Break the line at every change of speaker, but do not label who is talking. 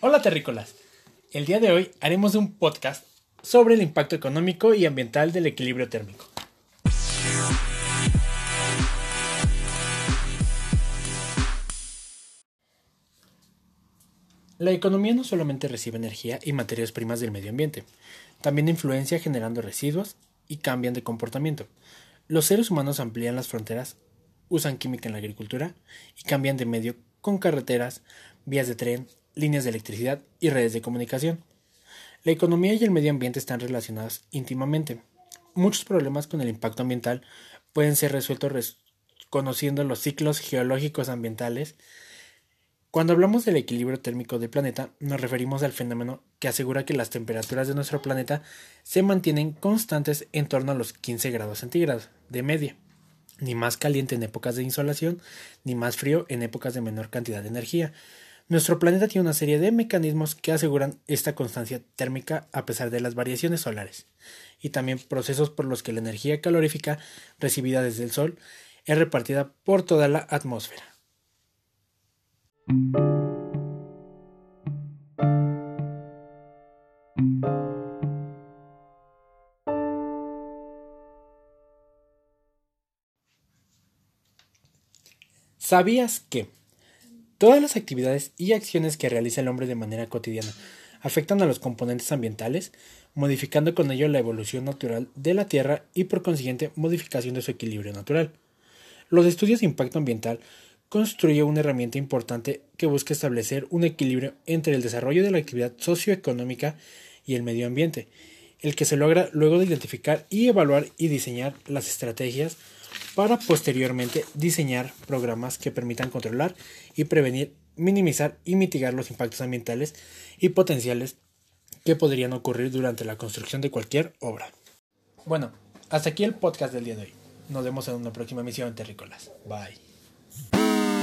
Hola terrícolas. El día de hoy haremos un podcast sobre el impacto económico y ambiental del equilibrio térmico. La economía no solamente recibe energía y materias primas del medio ambiente, también influencia generando residuos y cambian de comportamiento. Los seres humanos amplían las fronteras, usan química en la agricultura y cambian de medio con carreteras, vías de tren, líneas de electricidad y redes de comunicación. La economía y el medio ambiente están relacionados íntimamente. Muchos problemas con el impacto ambiental pueden ser resueltos conociendo los ciclos geológicos ambientales cuando hablamos del equilibrio térmico del planeta, nos referimos al fenómeno que asegura que las temperaturas de nuestro planeta se mantienen constantes en torno a los 15 grados centígrados de media, ni más caliente en épocas de insolación, ni más frío en épocas de menor cantidad de energía. Nuestro planeta tiene una serie de mecanismos que aseguran esta constancia térmica a pesar de las variaciones solares, y también procesos por los que la energía calorífica recibida desde el Sol es repartida por toda la atmósfera. ¿Sabías que todas las actividades y acciones que realiza el hombre de manera cotidiana afectan a los componentes ambientales, modificando con ello la evolución natural de la Tierra y por consiguiente modificación de su equilibrio natural? Los estudios de impacto ambiental construye una herramienta importante que busca establecer un equilibrio entre el desarrollo de la actividad socioeconómica y el medio ambiente, el que se logra luego de identificar y evaluar y diseñar las estrategias para posteriormente diseñar programas que permitan controlar y prevenir, minimizar y mitigar los impactos ambientales y potenciales que podrían ocurrir durante la construcción de cualquier obra. Bueno, hasta aquí el podcast del día de hoy. Nos vemos en una próxima misión Terrícolas. Bye. Thank you.